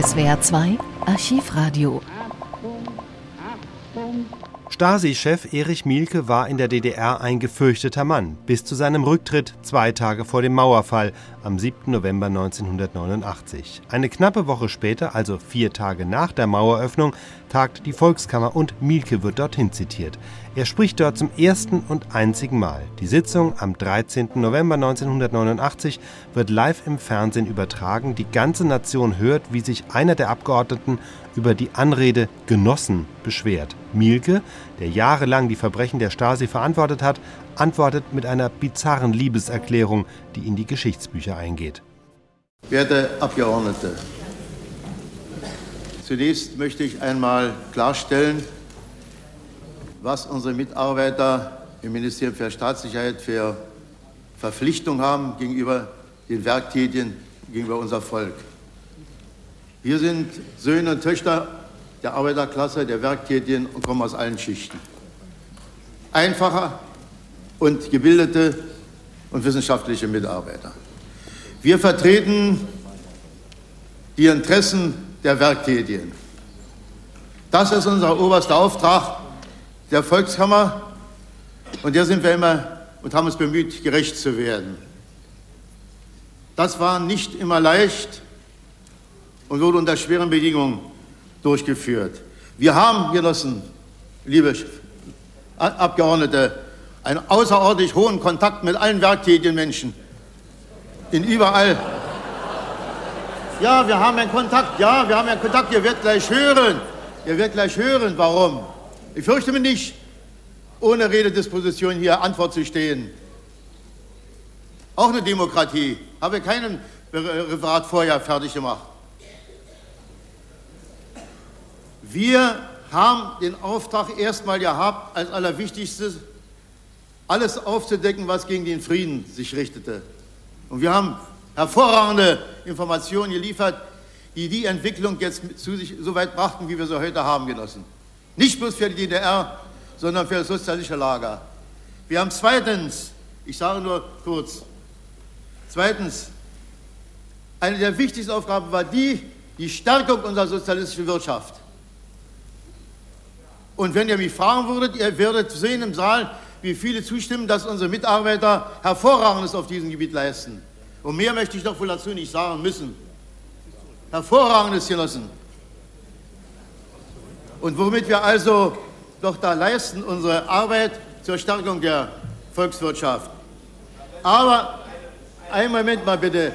SWR 2 Archivradio. Stasi-Chef Erich Mielke war in der DDR ein gefürchteter Mann, bis zu seinem Rücktritt zwei Tage vor dem Mauerfall am 7. November 1989. Eine knappe Woche später, also vier Tage nach der Maueröffnung, tagt die Volkskammer und Mielke wird dorthin zitiert. Er spricht dort zum ersten und einzigen Mal. Die Sitzung am 13. November 1989 wird live im Fernsehen übertragen. Die ganze Nation hört, wie sich einer der Abgeordneten über die Anrede Genossen beschwert. Mielke, der jahrelang die Verbrechen der Stasi verantwortet hat, antwortet mit einer bizarren Liebeserklärung, die in die Geschichtsbücher eingeht. Werte Abgeordnete, zunächst möchte ich einmal klarstellen, was unsere Mitarbeiter im Ministerium für Staatssicherheit für Verpflichtung haben gegenüber den Werktätigen, gegenüber unser Volk. Wir sind Söhne und Töchter der Arbeiterklasse, der Werktätigen und kommen aus allen Schichten. Einfacher und gebildete und wissenschaftliche Mitarbeiter. Wir vertreten die Interessen der Werktätigen. Das ist unser oberster Auftrag der Volkskammer und der sind wir immer und haben uns bemüht, gerecht zu werden. Das war nicht immer leicht und wurde unter schweren Bedingungen durchgeführt. Wir haben, Genossen, liebe Abgeordnete, einen außerordentlich hohen Kontakt mit allen werktätigen Menschen. In überall. Ja, wir haben einen Kontakt, ja, wir haben einen Kontakt, ihr werdet gleich hören. Ihr werdet gleich hören, warum. Ich fürchte mich nicht, ohne Rededisposition hier Antwort zu stehen. Auch eine Demokratie. Habe keinen Referat vorher fertig gemacht. Wir haben den Auftrag erstmal gehabt, als allerwichtigstes, alles aufzudecken, was gegen den Frieden sich richtete. Und wir haben hervorragende Informationen geliefert, die die Entwicklung jetzt zu sich so weit brachten, wie wir sie heute haben, Genossen. Nicht bloß für die DDR, sondern für das sozialistische Lager. Wir haben zweitens, ich sage nur kurz, zweitens, eine der wichtigsten Aufgaben war die, die Stärkung unserer sozialistischen Wirtschaft. Und wenn ihr mich fragen würdet, ihr werdet sehen im Saal, wie viele zustimmen, dass unsere Mitarbeiter Hervorragendes auf diesem Gebiet leisten. Und mehr möchte ich doch wohl dazu nicht sagen müssen. Hervorragendes Genossen. Und womit wir also doch da leisten, unsere Arbeit zur Stärkung der Volkswirtschaft. Aber, einen Moment mal bitte.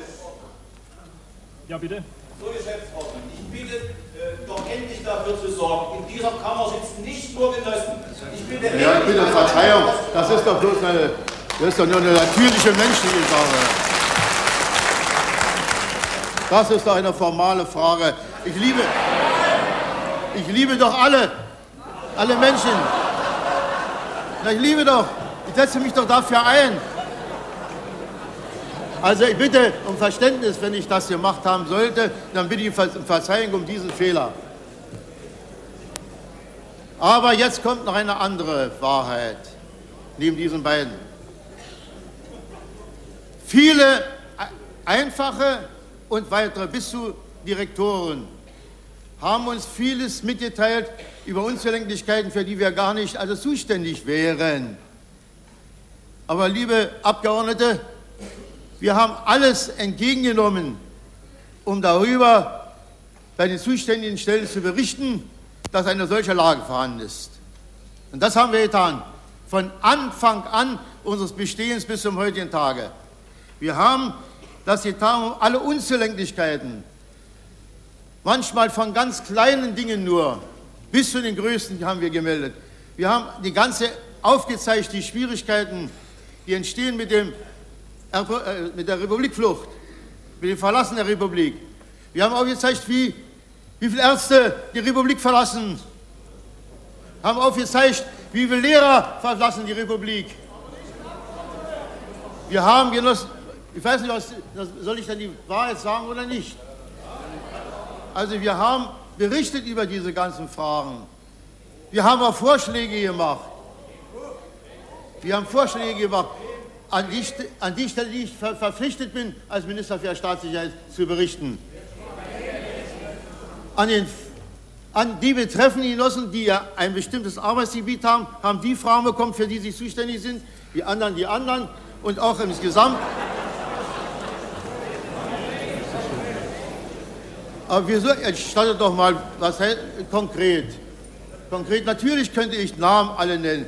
Ja, bitte. So, Geschäftsordnung. Ich bitte äh, doch endlich dafür zu sorgen, in dieser Kammer sitzen nicht nur Genossen. Ich bitte ja, ich bitte Verzeihung, das ist doch bloß eine, das ist doch nur eine natürliche menschliche Sache. Das ist doch eine formale Frage. Ich liebe, ich liebe doch alle, alle Menschen. Ich liebe doch, ich setze mich doch dafür ein. Also ich bitte um Verständnis, wenn ich das gemacht haben sollte, dann bitte ich um Verzeihung um diesen Fehler. Aber jetzt kommt noch eine andere Wahrheit neben diesen beiden. Viele einfache und weitere bis zu Direktoren haben uns vieles mitgeteilt über Unzulänglichkeiten, für die wir gar nicht also zuständig wären. Aber liebe Abgeordnete, wir haben alles entgegengenommen, um darüber bei den zuständigen Stellen zu berichten, dass eine solche Lage vorhanden ist. Und das haben wir getan, von Anfang an unseres Bestehens bis zum heutigen Tage. Wir haben das getan, um alle Unzulänglichkeiten, manchmal von ganz kleinen Dingen nur, bis zu den größten haben wir gemeldet. Wir haben die ganze aufgezeigt, die Schwierigkeiten, die entstehen mit dem äh, mit der Republikflucht, mit dem Verlassen der Republik. Wir haben auch gezeigt, wie, wie viele Ärzte die Republik verlassen. Haben aufgezeigt, wie viele Lehrer verlassen die Republik. Wir haben genossen, ich weiß nicht, was, soll ich dann die Wahrheit sagen oder nicht? Also wir haben berichtet über diese ganzen Fragen. Wir haben auch Vorschläge gemacht. Wir haben Vorschläge gemacht an die, an die Stelle, die ich ver verpflichtet bin, als Minister für Staatssicherheit zu berichten. an, den, an die betreffenden Genossen, die ja ein bestimmtes Arbeitsgebiet haben, haben die Frauen bekommen, für die sie zuständig sind, die anderen die anderen und auch insgesamt. Aber wieso, starte doch mal, was konkret? Konkret, natürlich könnte ich Namen alle nennen.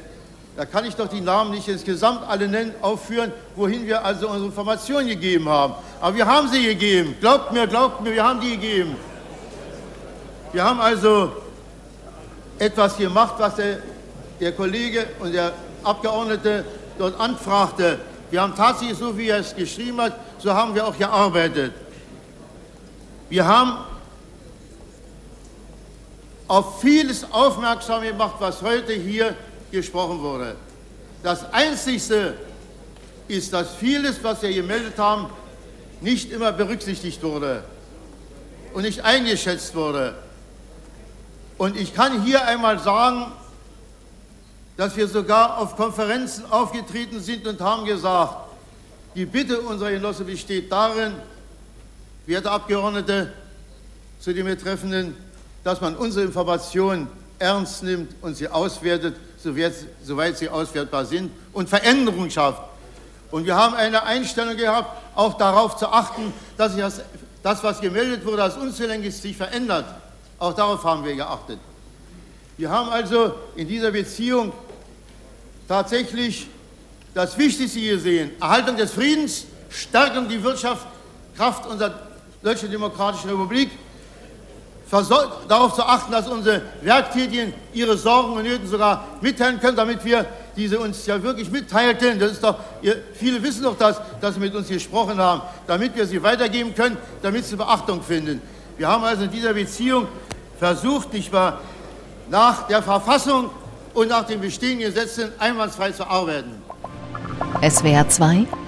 Da kann ich doch die Namen nicht insgesamt alle nennen, aufführen, wohin wir also unsere Informationen gegeben haben. Aber wir haben sie gegeben. Glaubt mir, glaubt mir, wir haben die gegeben. Wir haben also etwas gemacht, was der, der Kollege und der Abgeordnete dort anfragte. Wir haben tatsächlich, so wie er es geschrieben hat, so haben wir auch gearbeitet. Wir haben auf vieles aufmerksam gemacht, was heute hier gesprochen wurde. Das Einzigste ist, dass vieles, was wir gemeldet haben, nicht immer berücksichtigt wurde und nicht eingeschätzt wurde. Und ich kann hier einmal sagen, dass wir sogar auf Konferenzen aufgetreten sind und haben gesagt, die Bitte unserer Genosse besteht darin, werte Abgeordnete, zu den Betreffenden, dass man unsere Informationen ernst nimmt und sie auswertet, soweit sie auswertbar sind und Veränderungen schafft. Und wir haben eine Einstellung gehabt, auch darauf zu achten, dass sich das, das was gemeldet wurde als unzulänglich, sich verändert. Auch darauf haben wir geachtet. Wir haben also in dieser Beziehung tatsächlich das Wichtigste gesehen. Erhaltung des Friedens, Stärkung der Wirtschaft, Kraft unserer Deutschen Demokratischen Republik, darauf zu achten, dass unsere Werktätigen ihre Sorgen und Nöten sogar mitteilen können, damit wir diese uns ja wirklich mitteilten. Das ist doch, ihr, viele wissen doch das, dass sie mit uns gesprochen haben, damit wir sie weitergeben können, damit sie Beachtung finden. Wir haben also in dieser Beziehung versucht, nicht wahr, nach der Verfassung und nach den bestehenden Gesetzen einwandfrei zu arbeiten. SWR 2